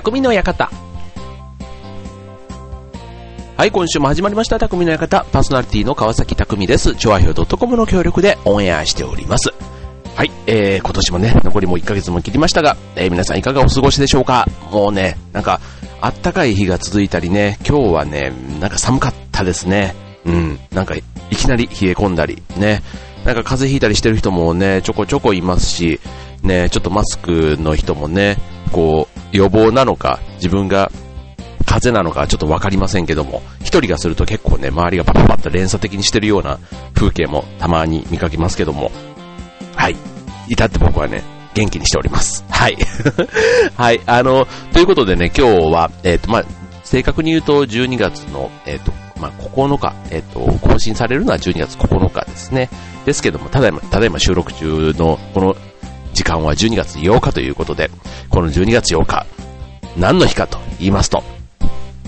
匠の館。はい、今週も始まりました、匠の館。パーソナリティの川崎匠です。調和表 .com の協力でオンエアしております。はい、えー、今年もね、残りも1ヶ月も切りましたが、えー、皆さんいかがお過ごしでしょうか？もうね、なんか、あったかい日が続いたりね、今日はね、なんか寒かったですね。うん、なんか、いきなり冷え込んだり、ね、なんか風邪ひいたりしてる人もね、ちょこちょこいますし、ね、ちょっとマスクの人もね、こう、予防なのか、自分が風邪なのかちょっとわかりませんけども、一人がすると結構ね、周りがパパパッと連鎖的にしてるような風景もたまに見かけますけども、はい。至って僕はね、元気にしております。はい。はい。あの、ということでね、今日は、えっ、ー、と、まあ、正確に言うと12月の、えっ、ー、と、まあ、9日、えっ、ー、と、更新されるのは12月9日ですね。ですけども、ただいま、ただいま収録中のこの時間は12月8日ということで、この12月8日、何の日かと言いますと、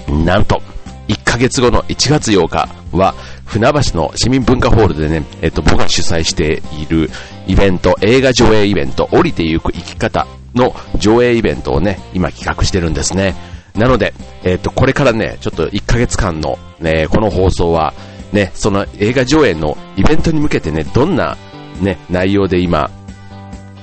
なんと、1ヶ月後の1月8日は、船橋の市民文化ホールでね、えっと、僕が主催しているイベント、映画上映イベント、降りてゆく生き方の上映イベントをね、今企画してるんですね。なので、えっと、これからね、ちょっと1ヶ月間のね、この放送は、ね、その映画上映のイベントに向けてね、どんなね、内容で今、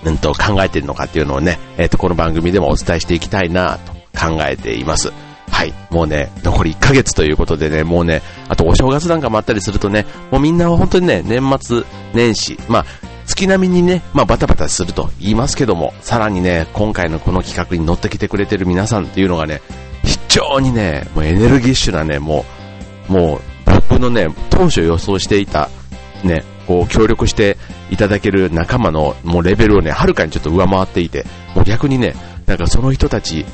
うんと考えているのかっていうのをね、えっと、この番組でもお伝えしていきたいなと考えています。はい。もうね、残り1ヶ月ということでね、もうね、あとお正月なんかもあったりするとね、もうみんな本当にね、年末年始、まあ、月並みにね、まあバタバタすると言いますけども、さらにね、今回のこの企画に乗ってきてくれてる皆さんっていうのがね、非常にね、もうエネルギッシュなね、もう、もう僕のね、当初予想していた、ね、こう協力していただける仲間のもうレベルをね、はるかにちょっと上回っていて、もう逆にね、なんかその人たち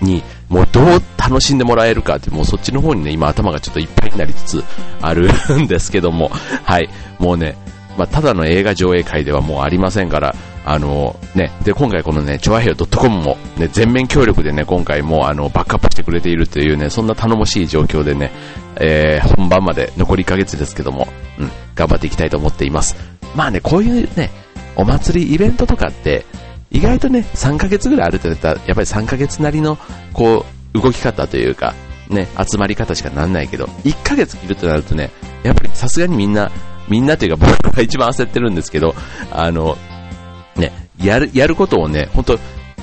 に、もうどう楽しんでもらえるかって、もうそっちの方にね、今頭がちょっといっぱいになりつつあるんですけども、はい、もうね、まあ、ただの映画上映会ではもうありませんから、あのね、で、今回このね、チョアヘドットコムもね、全面協力でね、今回もあの、バックアップしてくれているというね、そんな頼もしい状況でね、えー、本番まで残り1ヶ月ですけども、うん、頑張っていきたいと思っています。まあね、こういうね、お祭りイベントとかって、意外とね、3ヶ月ぐらいあるとやったら、やっぱり3ヶ月なりの、こう、動き方というか、ね、集まり方しかなんないけど、1ヶ月切るとなるとね、やっぱりさすがにみんな、みんなというか僕が一番焦ってるんですけど、あの、ね、やる、やることをね、本当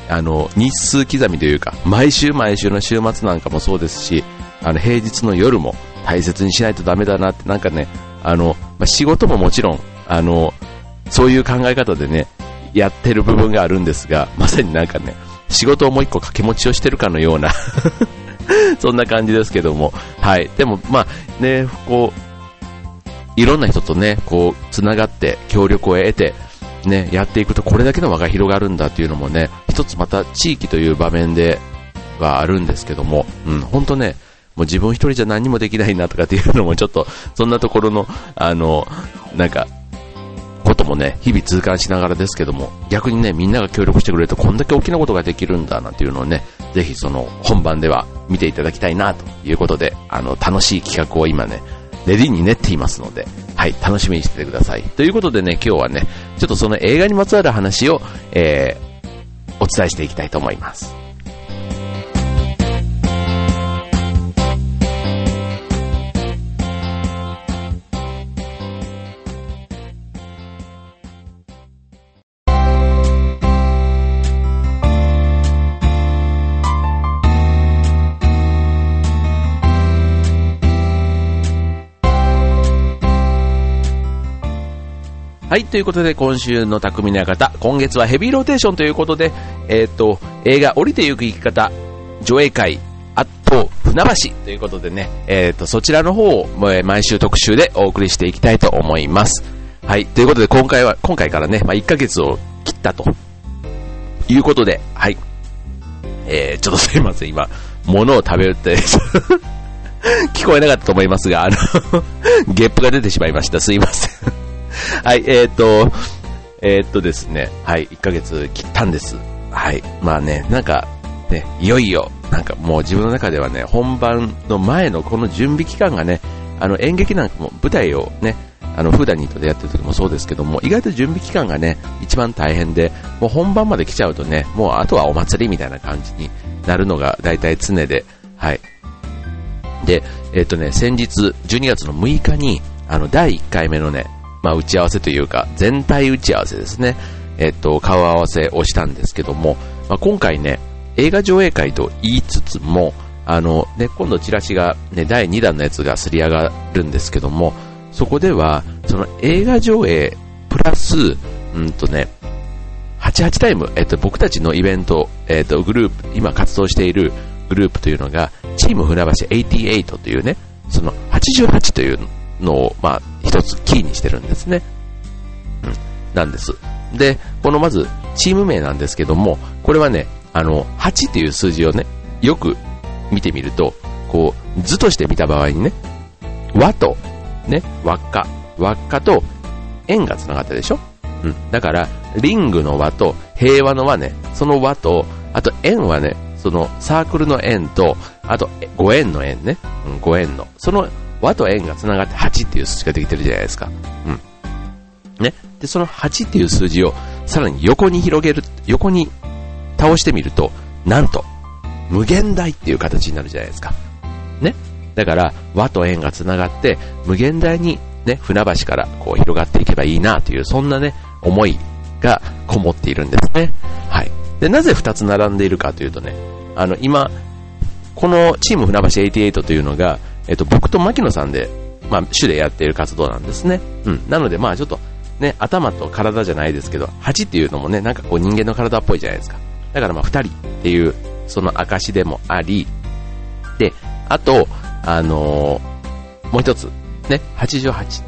あの、日数刻みというか、毎週毎週の週末なんかもそうですし、あの、平日の夜も大切にしないとダメだなって、なんかね、あの、まあ、仕事ももちろん、あの、そういう考え方でね、やってる部分があるんですが、まさになんかね、仕事をもう一個掛け持ちをしてるかのような そんな感じですけども、はい。でも、まあ、ね、こう、いろんな人とね、こう、つながって協力を得て、ね、やっていくとこれだけの輪が広がるんだっていうのもね、一つまた地域という場面ではあるんですけども、うん、本当ね、もう自分一人じゃ何もできないなとかっていうのもちょっと、そんなところの、あの、なんか、もね、日々痛感しながらですけども、逆にね、みんなが協力してくれるとこんだけ大きなことができるんだなんていうのをね、ぜひその本番では見ていただきたいなということで、あの、楽しい企画を今ね、レディに練っていますので、はい、楽しみにしててください。ということでね、今日はね、ちょっとその映画にまつわる話を、えー、お伝えしていきたいと思います。はい、ということで今週の匠の館、今月はヘビーローテーションということで、えっ、ー、と、映画降りてゆく生き方、上映会、あと、船橋ということでね、えっ、ー、と、そちらの方を毎週特集でお送りしていきたいと思います。はい、ということで今回は、今回からね、まあ、1ヶ月を切ったということで、はい。えー、ちょっとすいません、今、物を食べるって 聞こえなかったと思いますが、あのゲップが出てしまいました。すいません はい、えっ、ー、と、えっ、ー、とですね、はい、1ヶ月切ったんです。はい、まあね、なんか、ね、いよいよ、なんかもう自分の中ではね、本番の前のこの準備期間がね、あの演劇なんかも舞台をね、あの、フーダニートでやってる時もそうですけども、意外と準備期間がね、一番大変で、もう本番まで来ちゃうとね、もうあとはお祭りみたいな感じになるのが大体常で、はい。で、えっ、ー、とね、先日、12月の6日に、あの、第1回目のね、まあ、打ち合わせというか、全体打ち合わせですね。えっ、と、顔合わせをしたんですけども、まあ、今回ね、映画上映会と言いつつも、あの、ね、今度チラシが、ね、第2弾のやつがすり上がるんですけども、そこでは、その映画上映、プラス、うんとね、88タイム、えっと、僕たちのイベント、えっと、グループ、今活動しているグループというのが、チーム船橋88というね、その88というのを、まあ、一つキーにしてるんですね。うん、なんです。で、このまず、チーム名なんですけども、これはね、あの、8っていう数字をね、よく見てみると、こう、図として見た場合にね、和と、ね、輪っか、輪っかと円が繋がったでしょ？うん。だから、リングの輪と平和の輪ね、その輪と、あと円はね、そのサークルの円と、あと5円の円ね、うん、5円の。その和と円が繋がって8っていう数字ができてるじゃないですか。うん。ね。で、その8っていう数字をさらに横に広げる、横に倒してみると、なんと、無限大っていう形になるじゃないですか。ね。だから、和と円が繋がって、無限大にね、船橋からこう広がっていけばいいなという、そんなね、思いがこもっているんですね。はい。で、なぜ2つ並んでいるかというとね、あの、今、このチーム船橋88というのが、えっと、僕と牧野さんで、まあ、主でやっている活動なんですね。うん。なので、まあ、ちょっと、ね、頭と体じゃないですけど、8っていうのもね、なんかこう人間の体っぽいじゃないですか。だからまあ、2人っていうその証でもあり、で、あと、あのー、もう一つ、ね、88、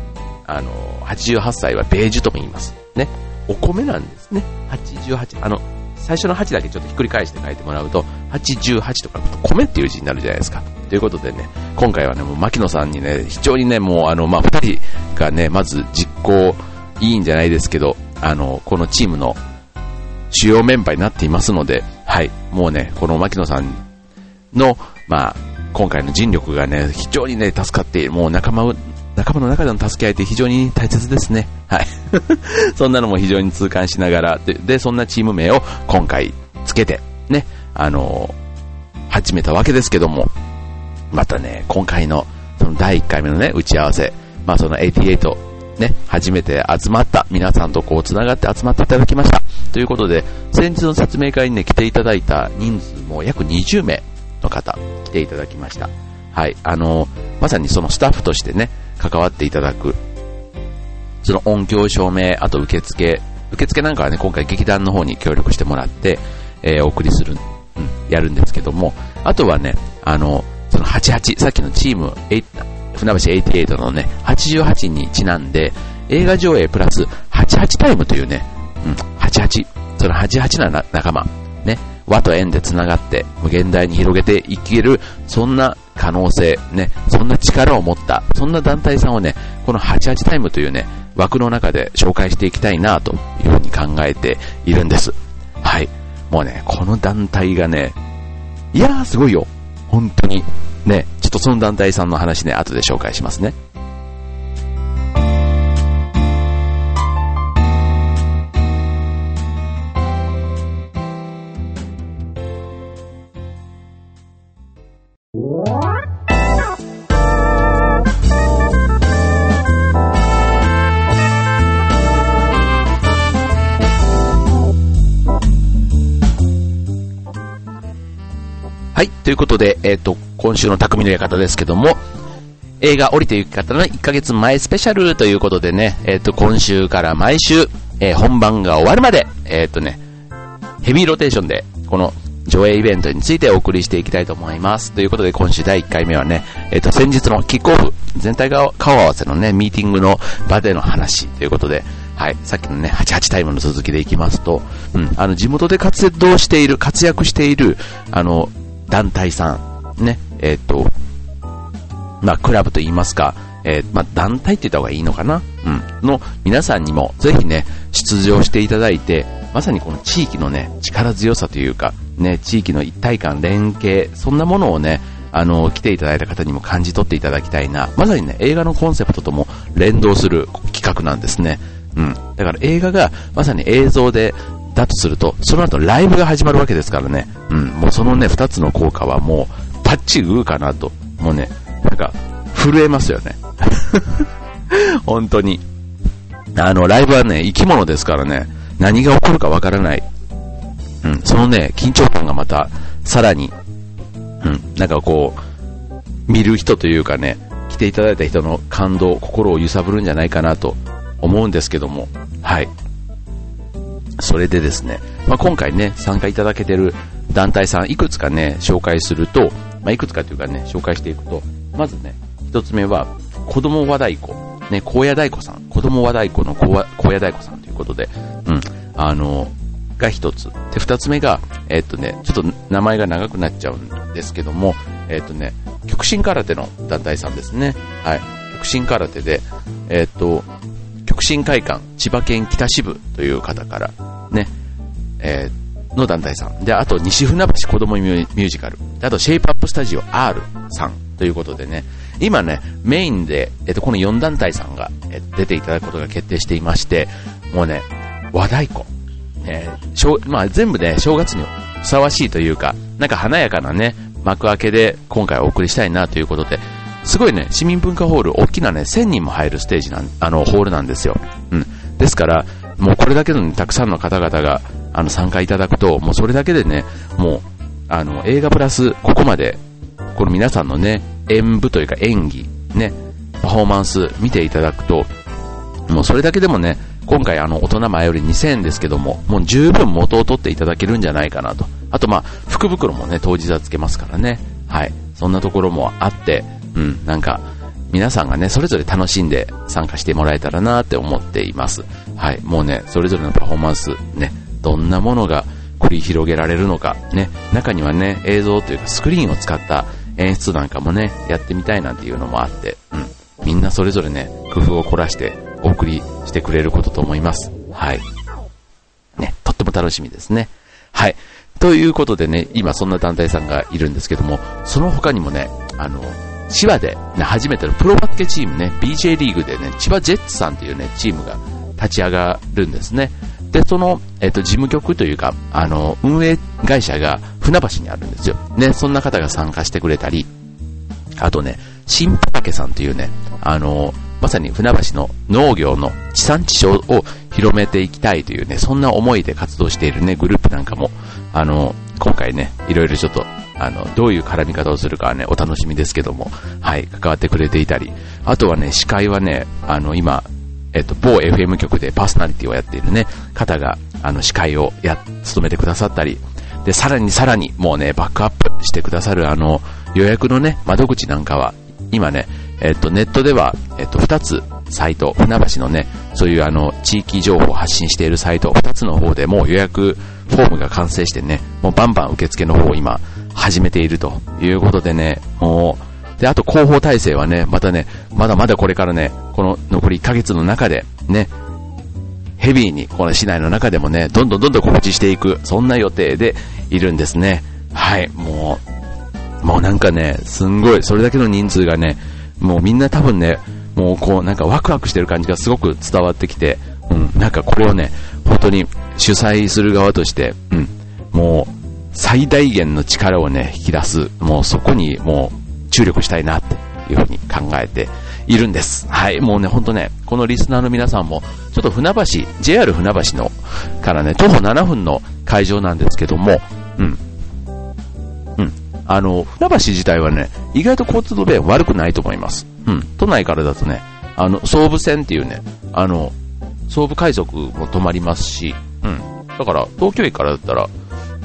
あのー、88歳はベージュとも言います。ね、お米なんですね。88、あの、最初の8だけちょっとひっくり返して書いてもらうと、88とか米っていう字になるじゃないですか。ということでね、今回はね、もう牧野さんにね、非常にね、もうあの、まあ、二人がね、まず実行いいんじゃないですけど、あの、このチームの主要メンバーになっていますので、はい、もうね、この牧野さんの、まあ、今回の尽力がね、非常にね、助かっている。もう仲間、仲間の中での助け合いって非常に大切ですね。はい。そんなのも非常に痛感しながら、で、でそんなチーム名を今回つけて、ね、あのー、始めたわけですけども、またね、今回の、その第1回目のね、打ち合わせ、まあその88、ね、初めて集まった皆さんとこう繋がって集まっていただきました。ということで、先日の説明会にね、来ていただいた人数も約20名の方、来ていただきました。はい、あの、まさにそのスタッフとしてね、関わっていただく、その音響照明、あと受付、受付なんかはね、今回劇団の方に協力してもらって、えー、お送りする、うん、やるんですけども、あとはね、あの、その88、さっきのチーム、船橋88のね、88にちなんで、映画上映プラス88タイムというね、うん、88。その88な仲間。ね。和と縁で繋がって無限大に広げていける、そんな可能性、ね。そんな力を持った、そんな団体さんをね、この88タイムというね、枠の中で紹介していきたいなというふうに考えているんです。はい。もうね、この団体がね、いやーすごいよ。本当に。ね、ちょっとその団体さんの話ね、後で紹介しますね。ということで、えっ、ー、と、今週の匠の館ですけども、映画降りてゆき方の1ヶ月前スペシャルということでね、えっ、ー、と、今週から毎週、えー、本番が終わるまで、えっ、とね、ヘビーローテーションで、この上映イベントについてお送りしていきたいと思います。ということで、今週第1回目はね、えっ、と、先日のキックオフ、全体が顔合わせのね、ミーティングの場での話ということで、はい、さっきのね、88タイムの続きでいきますと、うん、あの、地元で活動している、活躍している、あの、団体さん、ね、えっ、ー、と、まあ、クラブと言いますか、えー、まあ、団体って言った方がいいのかな？うん。の皆さんにもぜひね、出場していただいて、まさにこの地域のね、力強さというか、ね、地域の一体感、連携、そんなものをね、あの、来ていただいた方にも感じ取っていただきたいな。まさにね、映画のコンセプトとも連動する企、画なんですね。うん。だから映画がまさに映像で、だとすると、その後ライブが始まるわけですからね。うん。もうそのね、二つの効果はもう、パッチグーかなと。もうね、なんか、震えますよね。本当に。あの、ライブはね、生き物ですからね、何が起こるかわからない。うん。そのね、緊張感がまた、さらに、うん。なんかこう、見る人というかね、来ていただいた人の感動、心を揺さぶるんじゃないかなと思うんですけども、はい。それでですね、まあ、今回ね、参加いただけてる団体さん、いくつかね、紹介すると、まあ、いくつかというかね、紹介していくと、まずね、一つ目は、子供和太鼓、ね、高野太鼓さん、子供和太鼓の高野太鼓さんということで、うん、あの、が一つ。で、二つ目が、えっとね、ちょっと名前が長くなっちゃうんですけども、えっとね、極真空手の団体さんですね。はい。極真空手で、えっと、極真会館千葉県北支部という方からね、えー、の団体さん。で、あと西船橋子供ミュージカル。あとシェイプアップスタジオ R さんということでね、今ね、メインで、えっと、この4団体さんが、え出ていただくことが決定していまして、もうね、和太鼓。えー、まあ、全部ね、正月にふさわしいというか、なんか華やかなね、幕開けで今回お送りしたいなということで、すごいね、市民文化ホール、大きなね、1000人も入るステージなん、あの、ホールなんですよ。うん。ですから、もうこれだけの、ね、たくさんの方々が、あの、参加いただくと、もうそれだけでね、もう、あの、映画プラス、ここまで、この皆さんのね、演舞というか演技、ね、パフォーマンス見ていただくと、もうそれだけでもね、今回あの、大人前より2000円ですけども、もう十分元を取っていただけるんじゃないかなと。あとまあ、福袋もね、当日はつけますからね。はい。そんなところもあって、うん、なんか、皆さんがね、それぞれ楽しんで参加してもらえたらなって思っています。はい、もうね、それぞれのパフォーマンス、ね、どんなものが繰り広げられるのか、ね、中にはね、映像というかスクリーンを使った演出なんかもね、やってみたいなんていうのもあって、うん、みんなそれぞれね、工夫を凝らしてお送りしてくれることと思います。はい。ね、とっても楽しみですね。はい。ということでね、今そんな団体さんがいるんですけども、その他にもね、あの、千葉で、ね、初めてのプロバスケチームね、BJ リーグでね、千葉ジェッツさんというね、チームが立ち上がるんですね。で、その、えっ、と、事務局というか、あの、運営会社が船橋にあるんですよ。ね、そんな方が参加してくれたり、あとね、新畑さんというね、あの、まさに船橋の農業の地産地消を広めていきたいというね、そんな思いで活動しているね、グループなんかも、あの、今回ね、いろいろちょっとあの、どういう絡み方をするかはね、お楽しみですけども、はい、関わってくれていたり、あとはね、司会はね、あの、今、えっと、某 FM 局でパーソナリティをやっているね、方が、あの、司会をや、務めてくださったり、で、さらにさらに、もうね、バックアップしてくださる、あの、予約のね、窓口なんかは、今ね、えっと、ネットでは、えっと、二つ、サイト、船橋のね、そういうあの、地域情報を発信しているサイト、二つの方でもう予約フォームが完成してね、もうバンバン受付の方を今、始めているということでね、もう、で、あと広報体制はね、またね、まだまだこれからね、この残り1ヶ月の中で、ね、ヘビーに、この市内の中でもね、どんどんどんどん告知していく、そんな予定でいるんですね。はい、もう、もうなんかね、すんごい、それだけの人数がね、もうみんな多分ね、もうこう、なんかワクワクしてる感じがすごく伝わってきて、うん、なんかこれをね、本当に主催する側として、うん、もう、最大限の力をね、引き出す、もうそこにもう注力したいなっていうふうに考えているんです。はい、もうね、ほんとね、このリスナーの皆さんも、ちょっと船橋、JR 船橋の、からね、徒歩7分の会場なんですけども、うん。うん。あの、船橋自体はね、意外と交通の便悪くないと思います。うん。都内からだとね、あの、総武線っていうね、あの、総武快速も止まりますし、うん。だから、東京駅からだったら、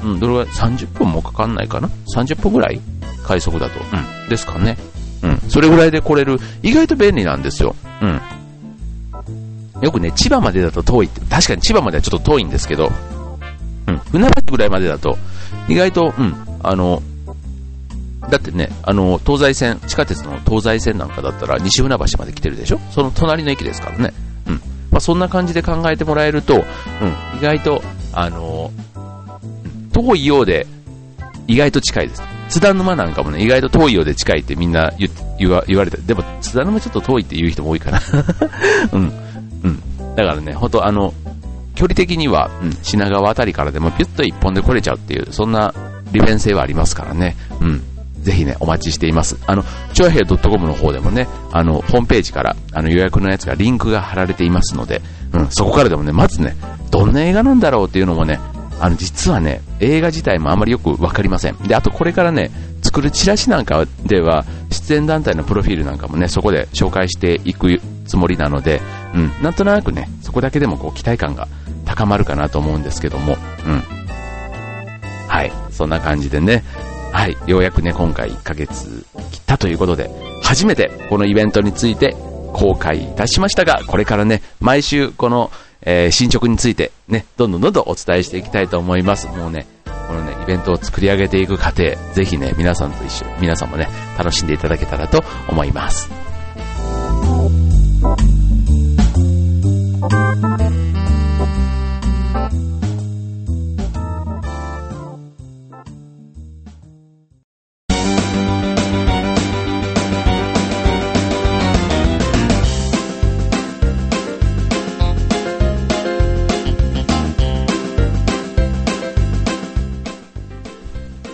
うん、どれぐらい ?30 分もかかんないかな ?30 分ぐらい？快速だと。うん。ですかね。うん。それぐらいで来れる。意外と便利なんですよ。うん。よくね、千葉までだと遠いって、確かに千葉まではちょっと遠いんですけど、うん。船橋ぐらいまでだと、意外と、うん、あの、だってね、あの、東西線、地下鉄の東西線なんかだったら西船橋まで来てるでしょ？その隣の駅ですからね。うん。まあ、そんな感じで考えてもらえると、うん、意外と、あの遠いようで、意外と近いです。津田沼なんかもね、意外と遠いようで近いってみんな言言わ言われて、でも津田沼ちょっと遠いって言う人も多いかな。うん。うだからね、ほんとあの、距離的には、うん、品川あたりからでもピュッと一本で来れちゃうっていう、そんな利便性はありますからね。うん。ぜひね、お待ちしています。あの、超平 .com の方でもね、あの、ホームページから、あの、予約のやつがリンクが貼られていますので、うん、そこからでもね、まずね、どんな映画なんだろうっていうのもね、あの、実はね、映画自体もあまりよくわかりません。で、あとこれからね、作るチラシなんかでは、出演団体のプロフィールなんかもね、そこで紹介していくつもりなので、うん、なんとなくね、そこだけでもこう期待感が高まるかなと思うんですけども、うん。はい、そんな感じでね、はい、ようやくね、今回1ヶ月切ったということで、初めてこのイベントについて公開いたしましたが、これからね、毎週この、えー、進捗についてね、どんどんどんどんお伝えしていきたいと思います。もうね、このね、イベントを作り上げていく過程、ぜひね、皆さんと一緒、皆さんもね、楽しんでいただけたらと思います。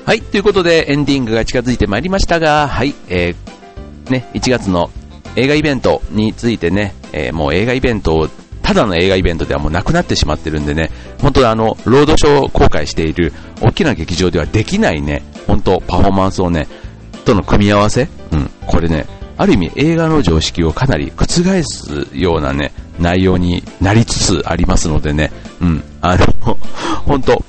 はい、ということでエンディングが近づいてまいりましたが、はい、えー、ね、1月の映画イベントについてね、えー、もう映画イベントを、ただの映画イベントではもうなくなってしまってるんでね、本当あの、ロードショーを公開している大きな劇場ではできないね、本当パフォーマンスをね、との組み合わせうん、これね、ある意味映画の常識をかなり覆すようなね、内容になりつつありますのでね、うん、あの、本当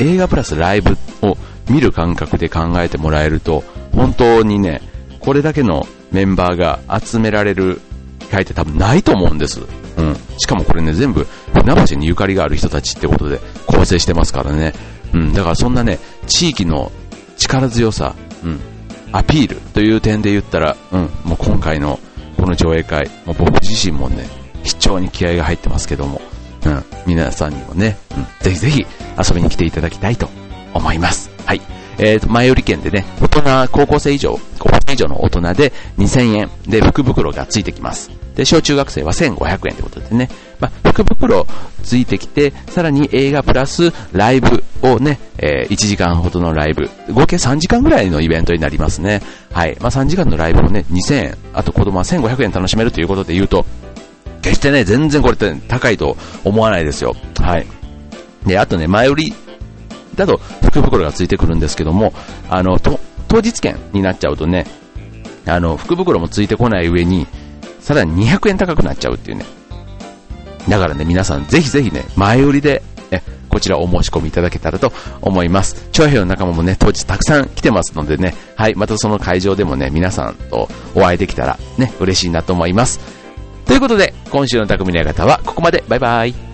映画プラスライブを見る感覚で考えてもらえると、本当にね、これだけのメンバーが集められる機会って多分ないと思うんです。うん。しかもこれね、全部船橋にゆかりがある人たちってことで構成してますからね。うん。だからそんなね、地域の力強さ、うん。アピールという点で言ったら、うん。もう今回のこの上映会、もう僕自身もね、非常に気合が入ってますけども、うん。皆さんにもね、うん。ぜひぜひ遊びに来ていただきたいと思います。はい。えーと、前売り券でね、大人、高校生以上、高校生以上の大人で2000円で福袋がついてきます。で、小中学生は1500円ということでね、まあ、福袋ついてきて、さらに映画プラスライブをね、えー、1時間ほどのライブ、合計3時間ぐらいのイベントになりますね。はい。まあ、3時間のライブもね、2000円、あと子供は1500円楽しめるということで言うと、決してね、全然これって高いと思わないですよ。はい。で、あとね、前売りだと福袋がついてくるんですけども、あの、と当日券になっちゃうとね、あの、福袋もついてこない上に、さらに200円高くなっちゃうっていうね。だからね、皆さんぜひぜひね、前売りで、え、こちらお申し込みいただけたらと思います。長平の仲間もね、当日たくさん来てますのでね、はい、またその会場でもね、皆さんとお会いできたらね、嬉しいなと思います。ということで、今週の匠の館はここまで。バイバイ。